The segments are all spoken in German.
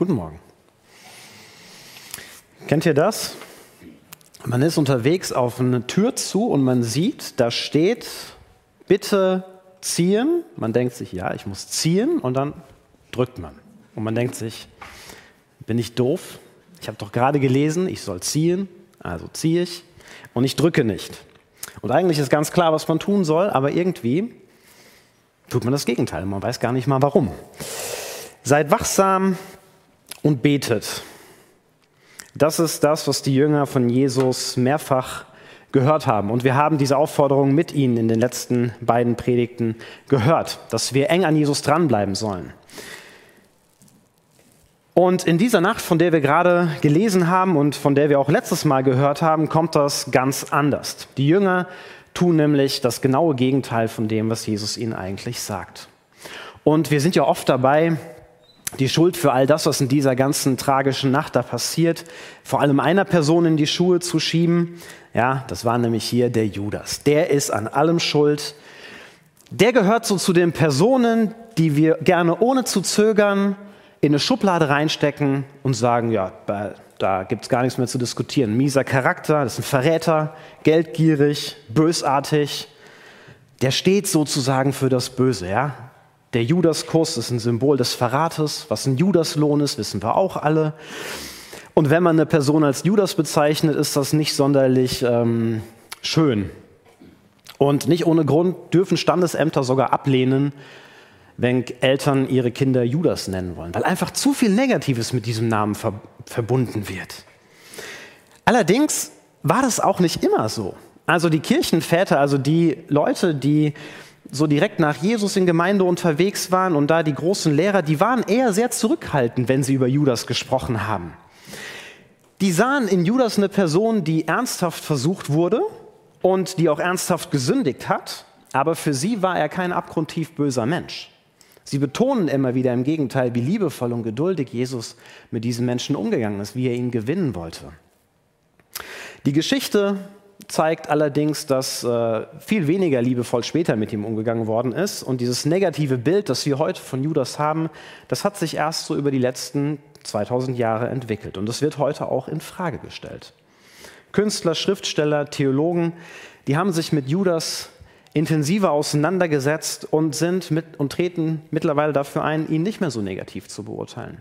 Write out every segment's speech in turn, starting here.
Guten Morgen. Kennt ihr das? Man ist unterwegs auf eine Tür zu und man sieht, da steht, bitte ziehen. Man denkt sich, ja, ich muss ziehen und dann drückt man. Und man denkt sich, bin ich doof? Ich habe doch gerade gelesen, ich soll ziehen, also ziehe ich und ich drücke nicht. Und eigentlich ist ganz klar, was man tun soll, aber irgendwie tut man das Gegenteil. Man weiß gar nicht mal warum. Seid wachsam und betet. Das ist das, was die Jünger von Jesus mehrfach gehört haben. Und wir haben diese Aufforderung mit ihnen in den letzten beiden Predigten gehört, dass wir eng an Jesus dranbleiben sollen. Und in dieser Nacht, von der wir gerade gelesen haben und von der wir auch letztes Mal gehört haben, kommt das ganz anders. Die Jünger tun nämlich das genaue Gegenteil von dem, was Jesus ihnen eigentlich sagt. Und wir sind ja oft dabei, die Schuld für all das, was in dieser ganzen tragischen Nacht da passiert, vor allem einer Person in die Schuhe zu schieben. Ja, das war nämlich hier der Judas. Der ist an allem schuld. Der gehört so zu den Personen, die wir gerne ohne zu zögern in eine Schublade reinstecken und sagen, ja, da gibt es gar nichts mehr zu diskutieren. Mieser Charakter, das ist ein Verräter, geldgierig, bösartig. Der steht sozusagen für das Böse, ja. Der Judaskuss ist ein Symbol des Verrates. Was ein Judaslohn ist, wissen wir auch alle. Und wenn man eine Person als Judas bezeichnet, ist das nicht sonderlich ähm, schön. Und nicht ohne Grund dürfen Standesämter sogar ablehnen, wenn Eltern ihre Kinder Judas nennen wollen, weil einfach zu viel Negatives mit diesem Namen ver verbunden wird. Allerdings war das auch nicht immer so. Also die Kirchenväter, also die Leute, die so direkt nach Jesus in Gemeinde unterwegs waren und da die großen Lehrer, die waren eher sehr zurückhaltend, wenn sie über Judas gesprochen haben. Die sahen in Judas eine Person, die ernsthaft versucht wurde und die auch ernsthaft gesündigt hat, aber für sie war er kein abgrundtief böser Mensch. Sie betonen immer wieder im Gegenteil, wie liebevoll und geduldig Jesus mit diesen Menschen umgegangen ist, wie er ihn gewinnen wollte. Die Geschichte zeigt allerdings, dass äh, viel weniger liebevoll später mit ihm umgegangen worden ist. Und dieses negative Bild, das wir heute von Judas haben, das hat sich erst so über die letzten 2000 Jahre entwickelt. Und das wird heute auch in Frage gestellt. Künstler, Schriftsteller, Theologen, die haben sich mit Judas intensiver auseinandergesetzt und sind mit und treten mittlerweile dafür ein, ihn nicht mehr so negativ zu beurteilen.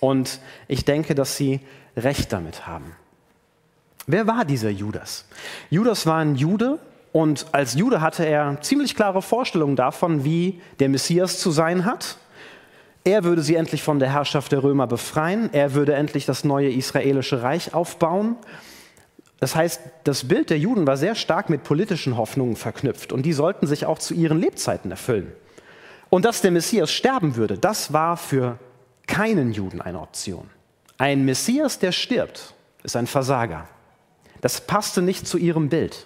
Und ich denke, dass sie recht damit haben. Wer war dieser Judas? Judas war ein Jude und als Jude hatte er ziemlich klare Vorstellungen davon, wie der Messias zu sein hat. Er würde sie endlich von der Herrschaft der Römer befreien. Er würde endlich das neue israelische Reich aufbauen. Das heißt, das Bild der Juden war sehr stark mit politischen Hoffnungen verknüpft und die sollten sich auch zu ihren Lebzeiten erfüllen. Und dass der Messias sterben würde, das war für keinen Juden eine Option. Ein Messias, der stirbt, ist ein Versager. Das passte nicht zu ihrem Bild.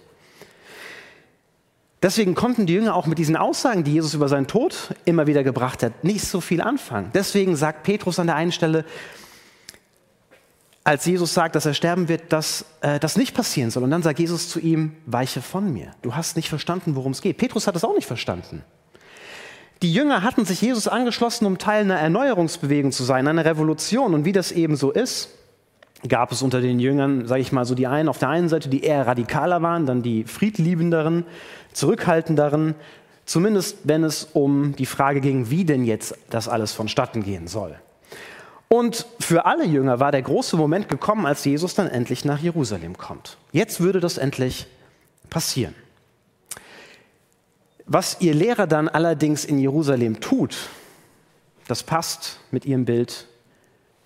Deswegen konnten die Jünger auch mit diesen Aussagen, die Jesus über seinen Tod immer wieder gebracht hat, nicht so viel anfangen. Deswegen sagt Petrus an der einen Stelle, als Jesus sagt, dass er sterben wird, dass äh, das nicht passieren soll. Und dann sagt Jesus zu ihm, weiche von mir. Du hast nicht verstanden, worum es geht. Petrus hat es auch nicht verstanden. Die Jünger hatten sich Jesus angeschlossen, um Teil einer Erneuerungsbewegung zu sein, einer Revolution. Und wie das eben so ist, gab es unter den Jüngern, sage ich mal so, die einen auf der einen Seite, die eher radikaler waren, dann die friedliebenderen, zurückhaltenderen, zumindest wenn es um die Frage ging, wie denn jetzt das alles vonstatten gehen soll. Und für alle Jünger war der große Moment gekommen, als Jesus dann endlich nach Jerusalem kommt. Jetzt würde das endlich passieren. Was ihr Lehrer dann allerdings in Jerusalem tut, das passt mit ihrem Bild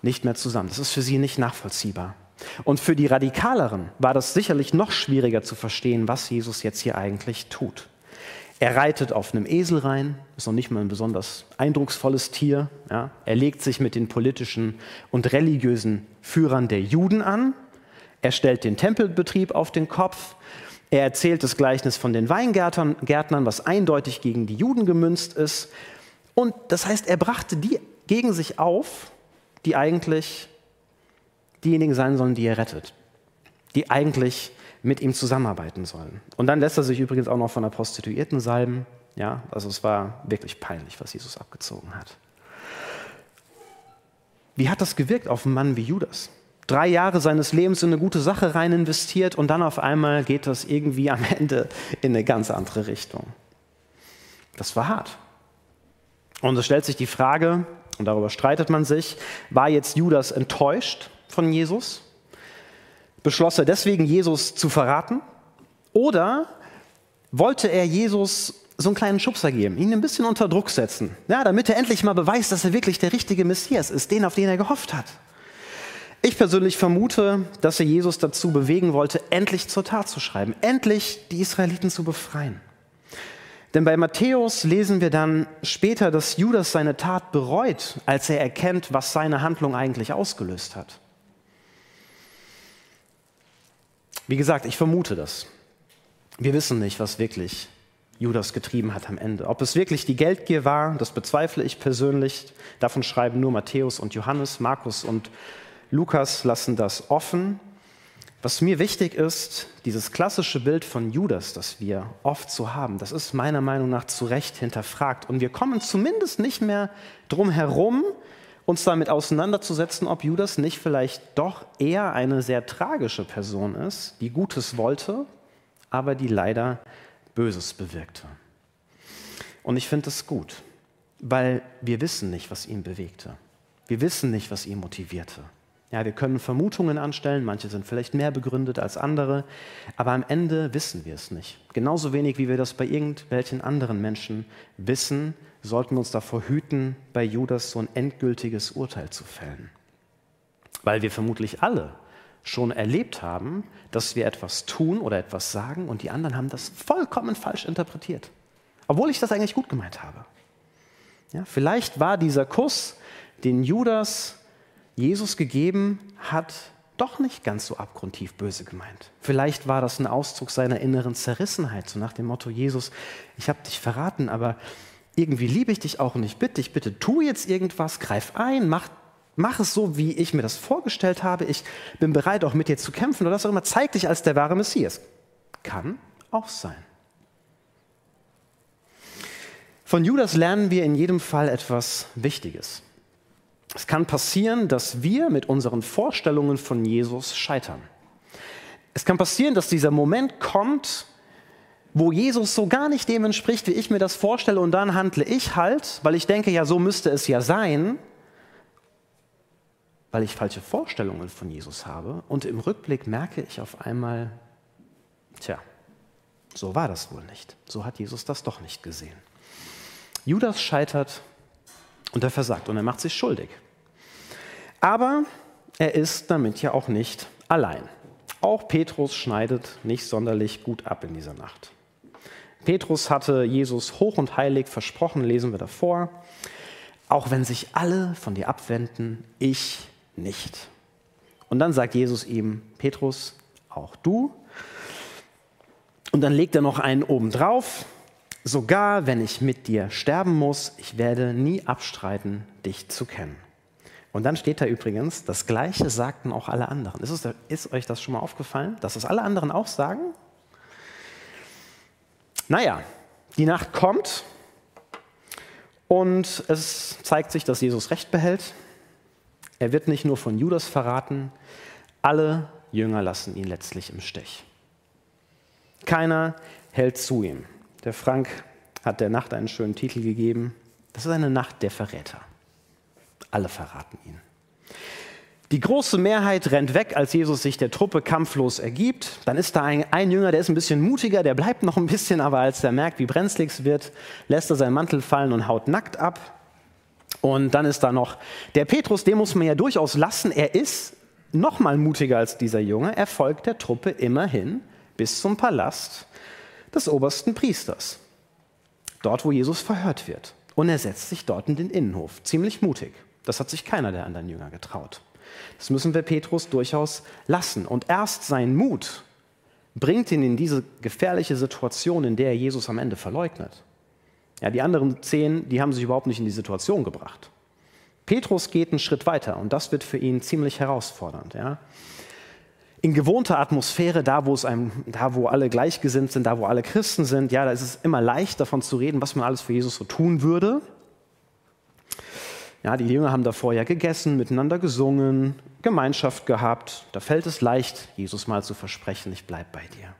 nicht mehr zusammen. Das ist für sie nicht nachvollziehbar. Und für die Radikaleren war das sicherlich noch schwieriger zu verstehen, was Jesus jetzt hier eigentlich tut. Er reitet auf einem Esel rein, ist noch nicht mal ein besonders eindrucksvolles Tier. Ja. Er legt sich mit den politischen und religiösen Führern der Juden an. Er stellt den Tempelbetrieb auf den Kopf. Er erzählt das Gleichnis von den Weingärtnern, was eindeutig gegen die Juden gemünzt ist. Und das heißt, er brachte die gegen sich auf, die eigentlich diejenigen sein sollen, die er rettet, die eigentlich mit ihm zusammenarbeiten sollen. Und dann lässt er sich übrigens auch noch von der Prostituierten salben. Ja, also es war wirklich peinlich, was Jesus abgezogen hat. Wie hat das gewirkt auf einen Mann wie Judas? Drei Jahre seines Lebens in eine gute Sache rein investiert und dann auf einmal geht das irgendwie am Ende in eine ganz andere Richtung. Das war hart. Und es stellt sich die Frage, und darüber streitet man sich, war jetzt Judas enttäuscht von Jesus? Beschloss er deswegen, Jesus zu verraten? Oder wollte er Jesus so einen kleinen Schubser geben, ihn ein bisschen unter Druck setzen, ja, damit er endlich mal beweist, dass er wirklich der richtige Messias ist, den, auf den er gehofft hat? Ich persönlich vermute, dass er Jesus dazu bewegen wollte, endlich zur Tat zu schreiben, endlich die Israeliten zu befreien. Denn bei Matthäus lesen wir dann später, dass Judas seine Tat bereut, als er erkennt, was seine Handlung eigentlich ausgelöst hat. Wie gesagt, ich vermute das. Wir wissen nicht, was wirklich Judas getrieben hat am Ende. Ob es wirklich die Geldgier war, das bezweifle ich persönlich. Davon schreiben nur Matthäus und Johannes, Markus und Lukas lassen das offen. Was mir wichtig ist, dieses klassische Bild von Judas, das wir oft so haben, das ist meiner Meinung nach zu Recht hinterfragt. Und wir kommen zumindest nicht mehr drum herum, uns damit auseinanderzusetzen, ob Judas nicht vielleicht doch eher eine sehr tragische Person ist, die Gutes wollte, aber die leider Böses bewirkte. Und ich finde es gut, weil wir wissen nicht, was ihn bewegte. Wir wissen nicht, was ihn motivierte. Ja, wir können Vermutungen anstellen, manche sind vielleicht mehr begründet als andere, aber am Ende wissen wir es nicht. Genauso wenig, wie wir das bei irgendwelchen anderen Menschen wissen, sollten wir uns davor hüten, bei Judas so ein endgültiges Urteil zu fällen. Weil wir vermutlich alle schon erlebt haben, dass wir etwas tun oder etwas sagen und die anderen haben das vollkommen falsch interpretiert. Obwohl ich das eigentlich gut gemeint habe. Ja, vielleicht war dieser Kuss, den Judas Jesus gegeben hat, doch nicht ganz so abgrundtief böse gemeint. Vielleicht war das ein Ausdruck seiner inneren Zerrissenheit, so nach dem Motto, Jesus, ich habe dich verraten, aber irgendwie liebe ich dich auch und ich bitte dich, bitte tu jetzt irgendwas, greif ein, mach, mach es so, wie ich mir das vorgestellt habe, ich bin bereit auch mit dir zu kämpfen oder was auch immer, zeig dich als der wahre Messias. Kann auch sein. Von Judas lernen wir in jedem Fall etwas Wichtiges. Es kann passieren, dass wir mit unseren Vorstellungen von Jesus scheitern. Es kann passieren, dass dieser Moment kommt, wo Jesus so gar nicht dem entspricht, wie ich mir das vorstelle, und dann handle ich halt, weil ich denke, ja, so müsste es ja sein, weil ich falsche Vorstellungen von Jesus habe. Und im Rückblick merke ich auf einmal, tja, so war das wohl nicht. So hat Jesus das doch nicht gesehen. Judas scheitert und er versagt und er macht sich schuldig. Aber er ist damit ja auch nicht allein. Auch Petrus schneidet nicht sonderlich gut ab in dieser Nacht. Petrus hatte Jesus hoch und heilig versprochen, lesen wir davor, auch wenn sich alle von dir abwenden, ich nicht. Und dann sagt Jesus ihm, Petrus, auch du. Und dann legt er noch einen oben drauf, sogar wenn ich mit dir sterben muss, ich werde nie abstreiten, dich zu kennen. Und dann steht da übrigens, das Gleiche sagten auch alle anderen. Ist, es, ist euch das schon mal aufgefallen, dass es alle anderen auch sagen? Naja, die Nacht kommt und es zeigt sich, dass Jesus Recht behält. Er wird nicht nur von Judas verraten, alle Jünger lassen ihn letztlich im Stich. Keiner hält zu ihm. Der Frank hat der Nacht einen schönen Titel gegeben. Das ist eine Nacht der Verräter. Alle verraten ihn. Die große Mehrheit rennt weg, als Jesus sich der Truppe kampflos ergibt. Dann ist da ein, ein, Jünger, der ist ein bisschen mutiger, der bleibt noch ein bisschen, aber als er merkt, wie brenzlig es wird, lässt er seinen Mantel fallen und haut nackt ab. Und dann ist da noch der Petrus, den muss man ja durchaus lassen. Er ist noch mal mutiger als dieser Junge. Er folgt der Truppe immerhin bis zum Palast des obersten Priesters, dort wo Jesus verhört wird. Und er setzt sich dort in den Innenhof, ziemlich mutig. Das hat sich keiner der anderen Jünger getraut. Das müssen wir Petrus durchaus lassen. Und erst sein Mut bringt ihn in diese gefährliche Situation, in der er Jesus am Ende verleugnet. Ja, die anderen zehn, die haben sich überhaupt nicht in die Situation gebracht. Petrus geht einen Schritt weiter und das wird für ihn ziemlich herausfordernd. Ja. In gewohnter Atmosphäre, da wo, es einem, da wo alle gleichgesinnt sind, da wo alle Christen sind, ja, da ist es immer leicht davon zu reden, was man alles für Jesus so tun würde. Ja, die Jünger haben davor ja gegessen, miteinander gesungen, Gemeinschaft gehabt. Da fällt es leicht, Jesus mal zu versprechen, ich bleibe bei dir.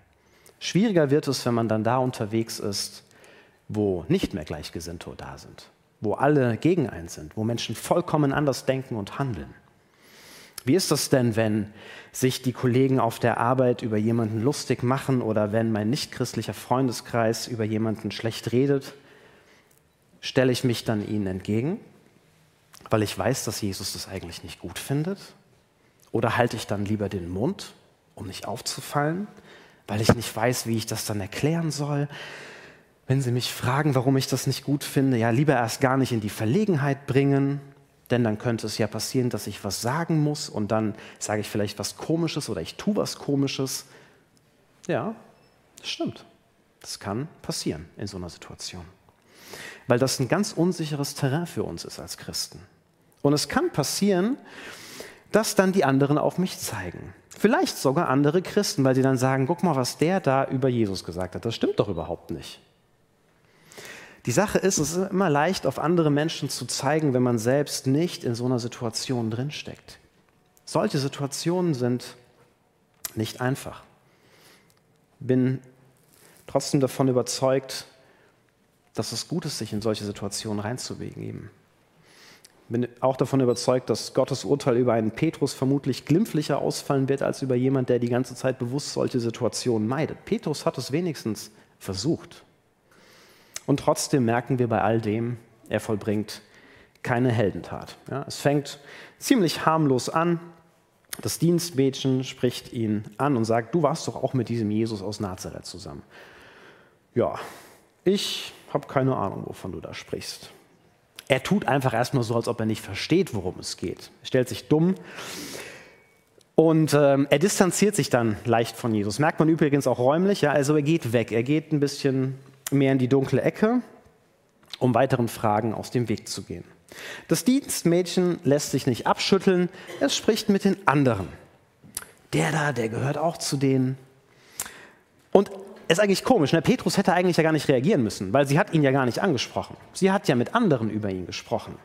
Schwieriger wird es, wenn man dann da unterwegs ist, wo nicht mehr Gleichgesinnte da sind, wo alle gegen einen sind, wo Menschen vollkommen anders denken und handeln. Wie ist das denn, wenn sich die Kollegen auf der Arbeit über jemanden lustig machen oder wenn mein nichtchristlicher Freundeskreis über jemanden schlecht redet? Stelle ich mich dann ihnen entgegen, weil ich weiß, dass Jesus das eigentlich nicht gut findet? Oder halte ich dann lieber den Mund, um nicht aufzufallen, weil ich nicht weiß, wie ich das dann erklären soll? Wenn Sie mich fragen, warum ich das nicht gut finde, ja, lieber erst gar nicht in die Verlegenheit bringen, denn dann könnte es ja passieren, dass ich was sagen muss und dann sage ich vielleicht was Komisches oder ich tue was Komisches. Ja, das stimmt. Das kann passieren in so einer Situation. Weil das ein ganz unsicheres Terrain für uns ist als Christen. Und es kann passieren, dass dann die anderen auf mich zeigen. Vielleicht sogar andere Christen, weil sie dann sagen, guck mal, was der da über Jesus gesagt hat. Das stimmt doch überhaupt nicht. Die Sache ist, es ist immer leicht, auf andere Menschen zu zeigen, wenn man selbst nicht in so einer Situation drinsteckt. Solche Situationen sind nicht einfach. Bin trotzdem davon überzeugt, dass es gut ist, sich in solche Situationen reinzubegeben. Bin auch davon überzeugt, dass Gottes Urteil über einen Petrus vermutlich glimpflicher ausfallen wird als über jemand, der die ganze Zeit bewusst solche Situationen meidet. Petrus hat es wenigstens versucht. Und trotzdem merken wir bei all dem, er vollbringt keine Heldentat. Ja, es fängt ziemlich harmlos an. Das Dienstmädchen spricht ihn an und sagt, du warst doch auch mit diesem Jesus aus Nazareth zusammen. Ja, ich habe keine Ahnung, wovon du da sprichst. Er tut einfach erstmal so, als ob er nicht versteht, worum es geht. Er stellt sich dumm und ähm, er distanziert sich dann leicht von Jesus. Merkt man übrigens auch räumlich. Ja? Also er geht weg. Er geht ein bisschen mehr in die dunkle Ecke, um weiteren Fragen aus dem Weg zu gehen. Das Dienstmädchen lässt sich nicht abschütteln, es spricht mit den anderen. Der da, der gehört auch zu denen. Und ist eigentlich komisch, ne? Petrus hätte eigentlich ja gar nicht reagieren müssen, weil sie hat ihn ja gar nicht angesprochen. Sie hat ja mit anderen über ihn gesprochen.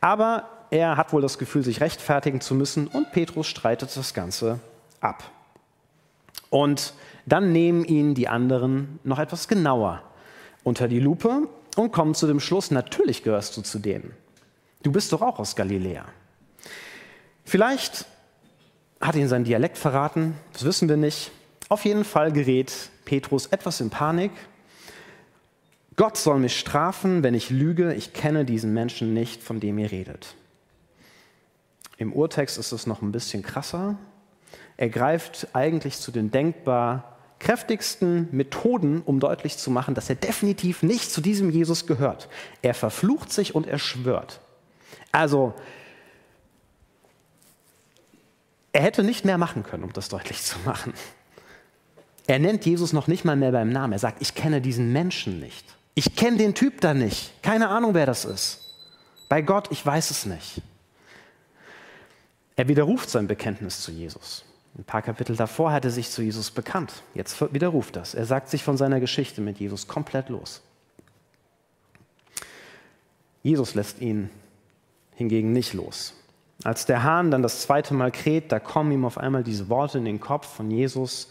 Aber er hat wohl das Gefühl, sich rechtfertigen zu müssen und Petrus streitet das Ganze ab. Und dann nehmen ihn die anderen noch etwas genauer unter die Lupe und kommen zu dem Schluss, natürlich gehörst du zu denen. Du bist doch auch aus Galiläa. Vielleicht hat ihn sein Dialekt verraten, das wissen wir nicht. Auf jeden Fall gerät Petrus etwas in Panik. Gott soll mich strafen, wenn ich lüge, ich kenne diesen Menschen nicht, von dem ihr redet. Im Urtext ist es noch ein bisschen krasser. Er greift eigentlich zu den denkbar kräftigsten Methoden, um deutlich zu machen, dass er definitiv nicht zu diesem Jesus gehört. Er verflucht sich und er schwört. Also, er hätte nicht mehr machen können, um das deutlich zu machen. Er nennt Jesus noch nicht mal mehr beim Namen. Er sagt, ich kenne diesen Menschen nicht. Ich kenne den Typ da nicht. Keine Ahnung, wer das ist. Bei Gott, ich weiß es nicht. Er widerruft sein Bekenntnis zu Jesus. Ein paar Kapitel davor hat er sich zu Jesus bekannt. Jetzt widerruft das. Er sagt sich von seiner Geschichte mit Jesus komplett los. Jesus lässt ihn hingegen nicht los. Als der Hahn dann das zweite Mal kräht, da kommen ihm auf einmal diese Worte in den Kopf von Jesus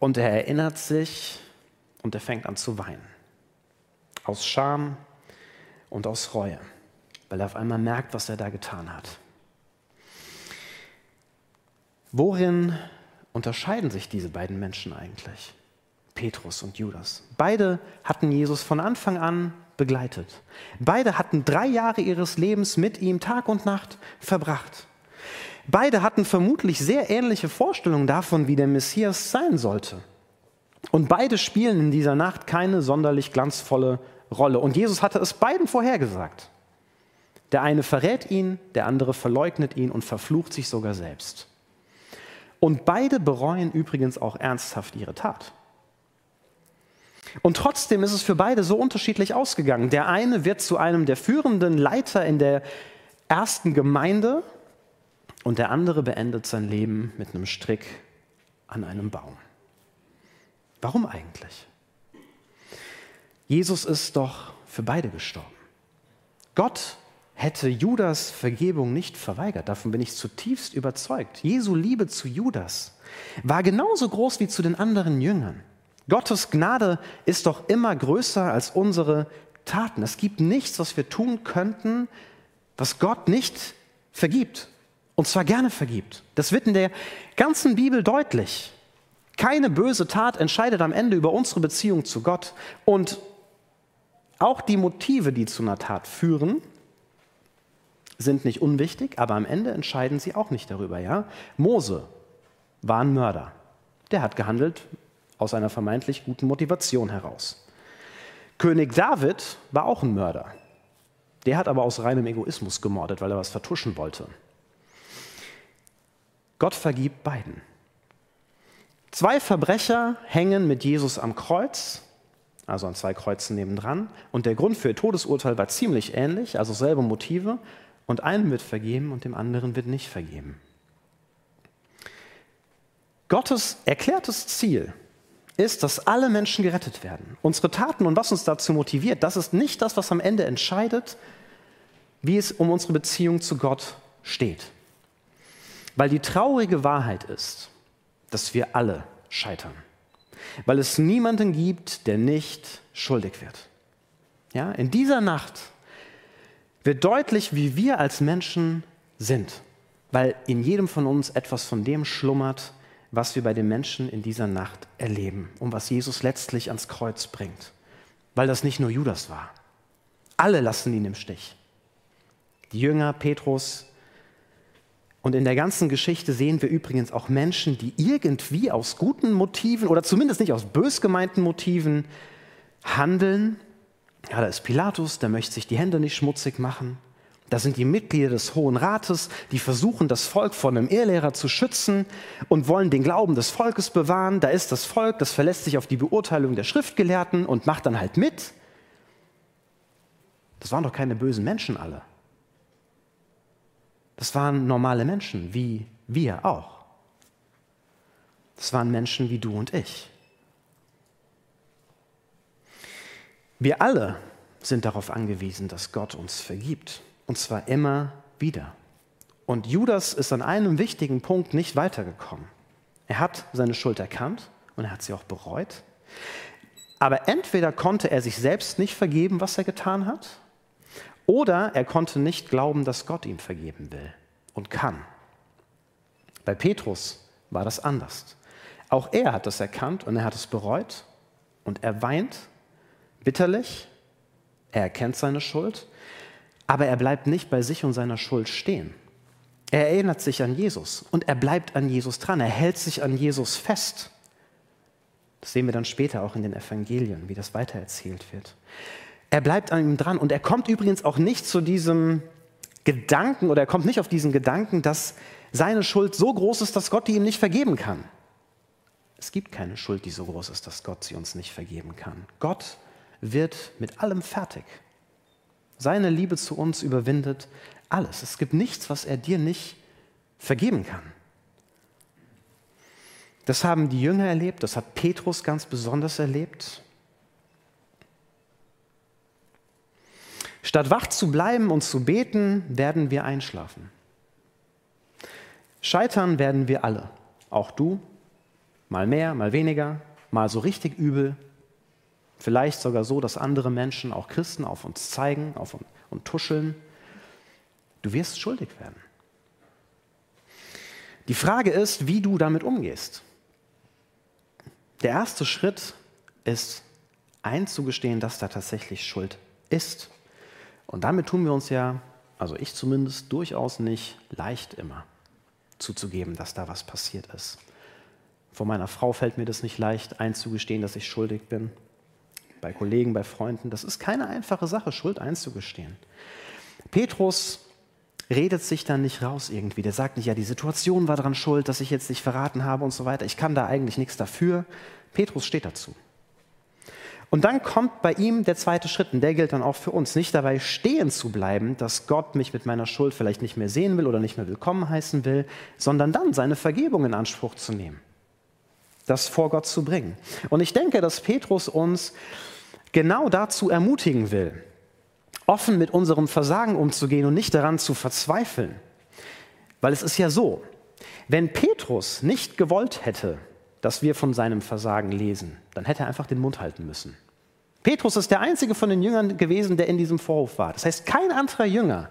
und er erinnert sich und er fängt an zu weinen. Aus Scham und aus Reue, weil er auf einmal merkt, was er da getan hat. Worin unterscheiden sich diese beiden Menschen eigentlich? Petrus und Judas. Beide hatten Jesus von Anfang an begleitet. Beide hatten drei Jahre ihres Lebens mit ihm Tag und Nacht verbracht. Beide hatten vermutlich sehr ähnliche Vorstellungen davon, wie der Messias sein sollte. Und beide spielen in dieser Nacht keine sonderlich glanzvolle Rolle. Und Jesus hatte es beiden vorhergesagt. Der eine verrät ihn, der andere verleugnet ihn und verflucht sich sogar selbst. Und beide bereuen übrigens auch ernsthaft ihre Tat. Und trotzdem ist es für beide so unterschiedlich ausgegangen. Der eine wird zu einem der führenden Leiter in der ersten Gemeinde und der andere beendet sein Leben mit einem Strick an einem Baum. Warum eigentlich? Jesus ist doch für beide gestorben. Gott hätte Judas Vergebung nicht verweigert. Davon bin ich zutiefst überzeugt. Jesu Liebe zu Judas war genauso groß wie zu den anderen Jüngern. Gottes Gnade ist doch immer größer als unsere Taten. Es gibt nichts, was wir tun könnten, was Gott nicht vergibt. Und zwar gerne vergibt. Das wird in der ganzen Bibel deutlich. Keine böse Tat entscheidet am Ende über unsere Beziehung zu Gott. Und auch die Motive, die zu einer Tat führen, sind nicht unwichtig, aber am Ende entscheiden sie auch nicht darüber. Ja? Mose war ein Mörder. Der hat gehandelt aus einer vermeintlich guten Motivation heraus. König David war auch ein Mörder. Der hat aber aus reinem Egoismus gemordet, weil er was vertuschen wollte. Gott vergibt beiden. Zwei Verbrecher hängen mit Jesus am Kreuz, also an zwei Kreuzen nebendran, und der Grund für ihr Todesurteil war ziemlich ähnlich, also selbe Motive, und einem wird vergeben und dem anderen wird nicht vergeben. Gottes erklärtes Ziel ist, dass alle Menschen gerettet werden. Unsere Taten und was uns dazu motiviert, das ist nicht das, was am Ende entscheidet, wie es um unsere Beziehung zu Gott steht. Weil die traurige Wahrheit ist, dass wir alle scheitern. Weil es niemanden gibt, der nicht schuldig wird. Ja, in dieser Nacht wird deutlich, wie wir als Menschen sind. Weil in jedem von uns etwas von dem schlummert, was wir bei den Menschen in dieser Nacht erleben und was Jesus letztlich ans Kreuz bringt. Weil das nicht nur Judas war. Alle lassen ihn im Stich. Die Jünger, Petrus. Und in der ganzen Geschichte sehen wir übrigens auch Menschen, die irgendwie aus guten Motiven oder zumindest nicht aus bös gemeinten Motiven handeln. Ja, da ist Pilatus, der möchte sich die Hände nicht schmutzig machen. Da sind die Mitglieder des Hohen Rates, die versuchen, das Volk vor einem Irrlehrer zu schützen und wollen den Glauben des Volkes bewahren. Da ist das Volk, das verlässt sich auf die Beurteilung der Schriftgelehrten und macht dann halt mit. Das waren doch keine bösen Menschen alle. Das waren normale Menschen, wie wir auch. Das waren Menschen wie du und ich. Wir alle sind darauf angewiesen, dass Gott uns vergibt. Und zwar immer wieder. Und Judas ist an einem wichtigen Punkt nicht weitergekommen. Er hat seine Schuld erkannt und er hat sie auch bereut. Aber entweder konnte er sich selbst nicht vergeben, was er getan hat, oder er konnte nicht glauben, dass Gott ihm vergeben will und kann. Bei Petrus war das anders. Auch er hat das erkannt und er hat es bereut und er weint bitterlich, er erkennt seine Schuld aber er bleibt nicht bei sich und seiner Schuld stehen. Er erinnert sich an Jesus und er bleibt an Jesus dran. Er hält sich an Jesus fest. Das sehen wir dann später auch in den Evangelien, wie das weitererzählt wird. Er bleibt an ihm dran und er kommt übrigens auch nicht zu diesem Gedanken oder er kommt nicht auf diesen Gedanken, dass seine Schuld so groß ist, dass Gott die ihm nicht vergeben kann. Es gibt keine Schuld, die so groß ist, dass Gott sie uns nicht vergeben kann. Gott wird mit allem fertig. Seine Liebe zu uns überwindet alles. Es gibt nichts, was er dir nicht vergeben kann. Das haben die Jünger erlebt, das hat Petrus ganz besonders erlebt. Statt wach zu bleiben und zu beten, werden wir einschlafen. Scheitern werden wir alle, auch du, mal mehr, mal weniger, mal so richtig übel, Vielleicht sogar so, dass andere Menschen, auch Christen, auf uns zeigen auf uns, und tuscheln. Du wirst schuldig werden. Die Frage ist, wie du damit umgehst. Der erste Schritt ist einzugestehen, dass da tatsächlich Schuld ist. Und damit tun wir uns ja, also ich zumindest, durchaus nicht leicht immer zuzugeben, dass da was passiert ist. Vor meiner Frau fällt mir das nicht leicht einzugestehen, dass ich schuldig bin bei Kollegen, bei Freunden. Das ist keine einfache Sache, Schuld einzugestehen. Petrus redet sich dann nicht raus irgendwie. Der sagt nicht, ja, die Situation war daran schuld, dass ich jetzt nicht verraten habe und so weiter. Ich kann da eigentlich nichts dafür. Petrus steht dazu. Und dann kommt bei ihm der zweite Schritt, und der gilt dann auch für uns, nicht dabei stehen zu bleiben, dass Gott mich mit meiner Schuld vielleicht nicht mehr sehen will oder nicht mehr willkommen heißen will, sondern dann seine Vergebung in Anspruch zu nehmen, das vor Gott zu bringen. Und ich denke, dass Petrus uns genau dazu ermutigen will. offen mit unserem Versagen umzugehen und nicht daran zu verzweifeln. Weil es ist ja so, wenn Petrus nicht gewollt hätte, dass wir von seinem Versagen lesen, dann hätte er einfach den Mund halten müssen. Petrus ist der einzige von den Jüngern gewesen, der in diesem Vorhof war. Das heißt, kein anderer Jünger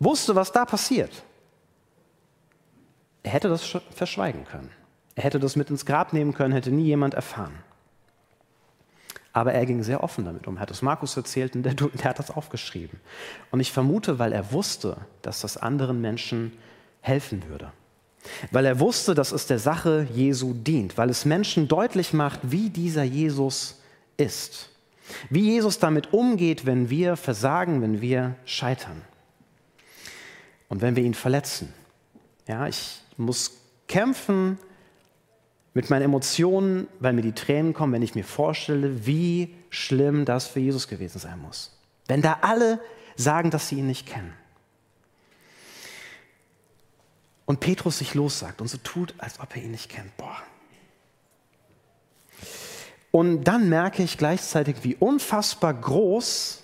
wusste, was da passiert. Er hätte das verschweigen können. Er hätte das mit ins Grab nehmen können, hätte nie jemand erfahren. Aber er ging sehr offen damit um. Er hat es Markus erzählt und der, der hat das aufgeschrieben. Und ich vermute, weil er wusste, dass das anderen Menschen helfen würde. Weil er wusste, dass es der Sache Jesu dient. Weil es Menschen deutlich macht, wie dieser Jesus ist. Wie Jesus damit umgeht, wenn wir versagen, wenn wir scheitern. Und wenn wir ihn verletzen. Ja, ich muss kämpfen mit meinen Emotionen, weil mir die Tränen kommen, wenn ich mir vorstelle, wie schlimm das für Jesus gewesen sein muss. Wenn da alle sagen, dass sie ihn nicht kennen. Und Petrus sich lossagt und so tut, als ob er ihn nicht kennt. Boah. Und dann merke ich gleichzeitig, wie unfassbar groß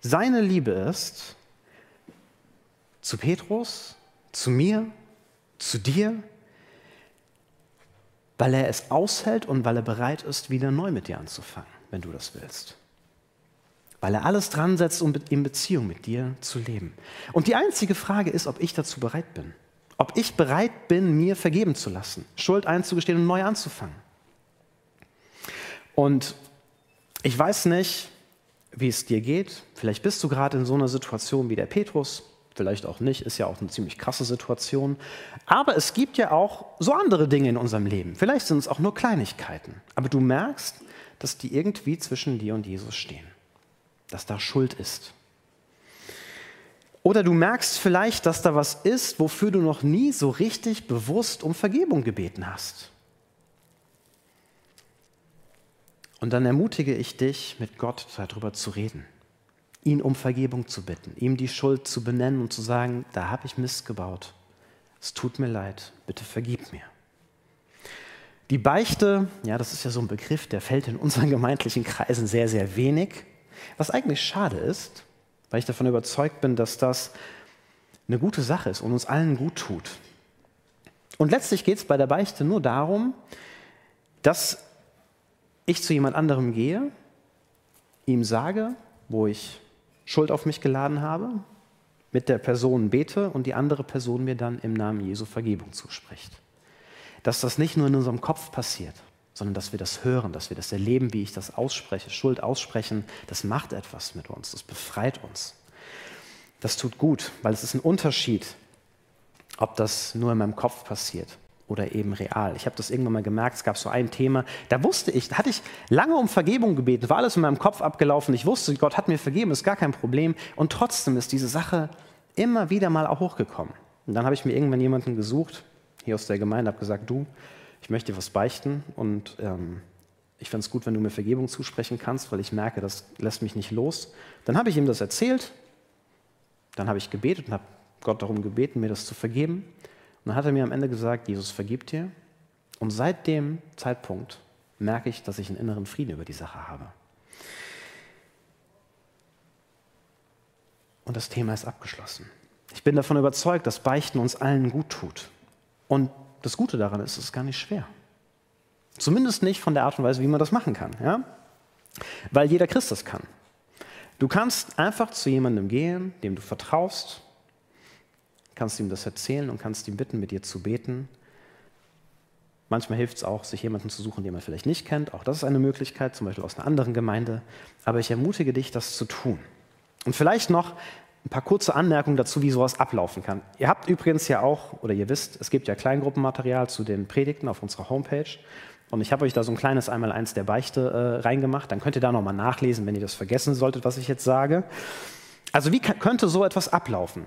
seine Liebe ist zu Petrus, zu mir, zu dir, weil er es aushält und weil er bereit ist, wieder neu mit dir anzufangen, wenn du das willst. Weil er alles dran setzt, um in Beziehung mit dir zu leben. Und die einzige Frage ist, ob ich dazu bereit bin. Ob ich bereit bin, mir vergeben zu lassen, Schuld einzugestehen und neu anzufangen. Und ich weiß nicht, wie es dir geht. Vielleicht bist du gerade in so einer Situation wie der Petrus vielleicht auch nicht, ist ja auch eine ziemlich krasse Situation. Aber es gibt ja auch so andere Dinge in unserem Leben. Vielleicht sind es auch nur Kleinigkeiten. Aber du merkst, dass die irgendwie zwischen dir und Jesus stehen. Dass da Schuld ist. Oder du merkst vielleicht, dass da was ist, wofür du noch nie so richtig bewusst um Vergebung gebeten hast. Und dann ermutige ich dich, mit Gott darüber zu reden ihn um Vergebung zu bitten, ihm die Schuld zu benennen und zu sagen, da habe ich Mist gebaut. Es tut mir leid, bitte vergib mir. Die Beichte, ja, das ist ja so ein Begriff, der fällt in unseren gemeindlichen Kreisen sehr, sehr wenig, was eigentlich schade ist, weil ich davon überzeugt bin, dass das eine gute Sache ist und uns allen gut tut. Und letztlich geht es bei der Beichte nur darum, dass ich zu jemand anderem gehe, ihm sage, wo ich Schuld auf mich geladen habe, mit der Person bete und die andere Person mir dann im Namen Jesu Vergebung zuspricht. Dass das nicht nur in unserem Kopf passiert, sondern dass wir das hören, dass wir das erleben, wie ich das ausspreche. Schuld aussprechen, das macht etwas mit uns, das befreit uns. Das tut gut, weil es ist ein Unterschied, ob das nur in meinem Kopf passiert oder eben real. Ich habe das irgendwann mal gemerkt, es gab so ein Thema, da wusste ich, da hatte ich lange um Vergebung gebeten, war alles in meinem Kopf abgelaufen, ich wusste, Gott hat mir vergeben, ist gar kein Problem und trotzdem ist diese Sache immer wieder mal auch hochgekommen. Und dann habe ich mir irgendwann jemanden gesucht, hier aus der Gemeinde, habe gesagt, du, ich möchte dir was beichten und ähm, ich fände es gut, wenn du mir Vergebung zusprechen kannst, weil ich merke, das lässt mich nicht los. Dann habe ich ihm das erzählt, dann habe ich gebetet und habe Gott darum gebeten, mir das zu vergeben. Und dann hat er mir am Ende gesagt, Jesus vergibt dir. Und seit dem Zeitpunkt merke ich, dass ich einen inneren Frieden über die Sache habe. Und das Thema ist abgeschlossen. Ich bin davon überzeugt, dass Beichten uns allen gut tut. Und das Gute daran ist, es ist gar nicht schwer. Zumindest nicht von der Art und Weise, wie man das machen kann. Ja? Weil jeder Christ das kann. Du kannst einfach zu jemandem gehen, dem du vertraust, kannst ihm das erzählen und kannst ihm bitten, mit dir zu beten. Manchmal hilft es auch, sich jemanden zu suchen, den man vielleicht nicht kennt. Auch das ist eine Möglichkeit, zum Beispiel aus einer anderen Gemeinde. Aber ich ermutige dich, das zu tun. Und vielleicht noch ein paar kurze Anmerkungen dazu, wie sowas ablaufen kann. Ihr habt übrigens ja auch, oder ihr wisst, es gibt ja Kleingruppenmaterial zu den Predigten auf unserer Homepage. Und ich habe euch da so ein kleines Einmaleins der Beichte äh, reingemacht. Dann könnt ihr da nochmal nachlesen, wenn ihr das vergessen solltet, was ich jetzt sage. Also wie könnte so etwas ablaufen?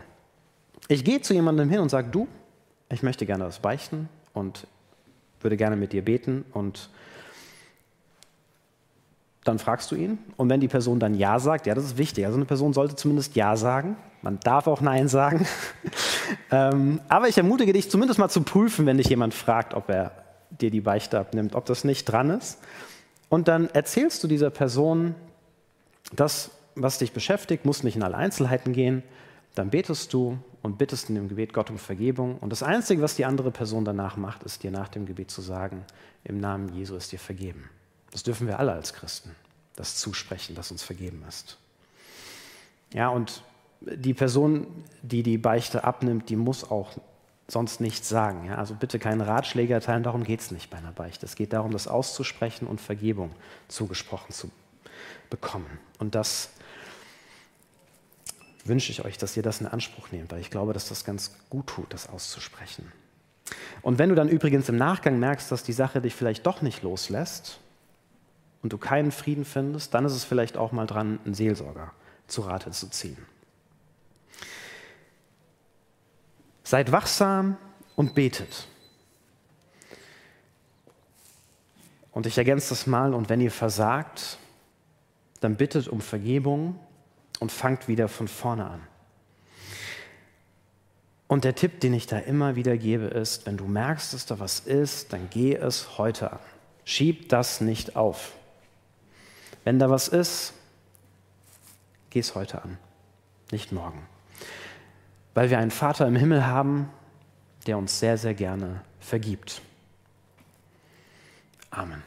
Ich gehe zu jemandem hin und sage, du, ich möchte gerne das beichten und würde gerne mit dir beten und dann fragst du ihn und wenn die Person dann Ja sagt, ja, das ist wichtig. Also eine Person sollte zumindest Ja sagen. Man darf auch Nein sagen. ähm, aber ich ermutige dich zumindest mal zu prüfen, wenn dich jemand fragt, ob er dir die Beichte abnimmt, ob das nicht dran ist. Und dann erzählst du dieser Person das, was dich beschäftigt, musst nicht in alle Einzelheiten gehen. Dann betest du und bittest in dem Gebet Gott um Vergebung. Und das Einzige, was die andere Person danach macht, ist dir nach dem Gebet zu sagen, im Namen Jesu ist dir vergeben. Das dürfen wir alle als Christen, das zusprechen, dass uns vergeben ist. Ja, und die Person, die die Beichte abnimmt, die muss auch sonst nichts sagen. Ja? Also bitte keinen Ratschläge erteilen, darum geht es nicht bei einer Beichte. Es geht darum, das auszusprechen und Vergebung zugesprochen zu bekommen. Und das wünsche ich euch, dass ihr das in Anspruch nehmt, weil ich glaube, dass das ganz gut tut, das auszusprechen. Und wenn du dann übrigens im Nachgang merkst, dass die Sache dich vielleicht doch nicht loslässt und du keinen Frieden findest, dann ist es vielleicht auch mal dran, einen Seelsorger zu Rate zu ziehen. Seid wachsam und betet. Und ich ergänze das mal, und wenn ihr versagt, dann bittet um Vergebung und fangt wieder von vorne an. Und der Tipp, den ich da immer wieder gebe, ist, wenn du merkst, dass da was ist, dann geh es heute an. Schieb das nicht auf. Wenn da was ist, geh es heute an, nicht morgen weil wir einen Vater im Himmel haben, der uns sehr, sehr gerne vergibt. Amen.